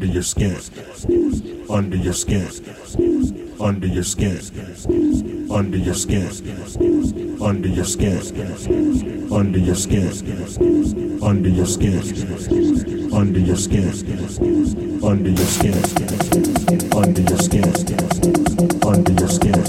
under your skin, under your skin, under your skin, under your skin, under your skin, under your skin, under your skin, under your skin, under your skin, under your skin, under your skin.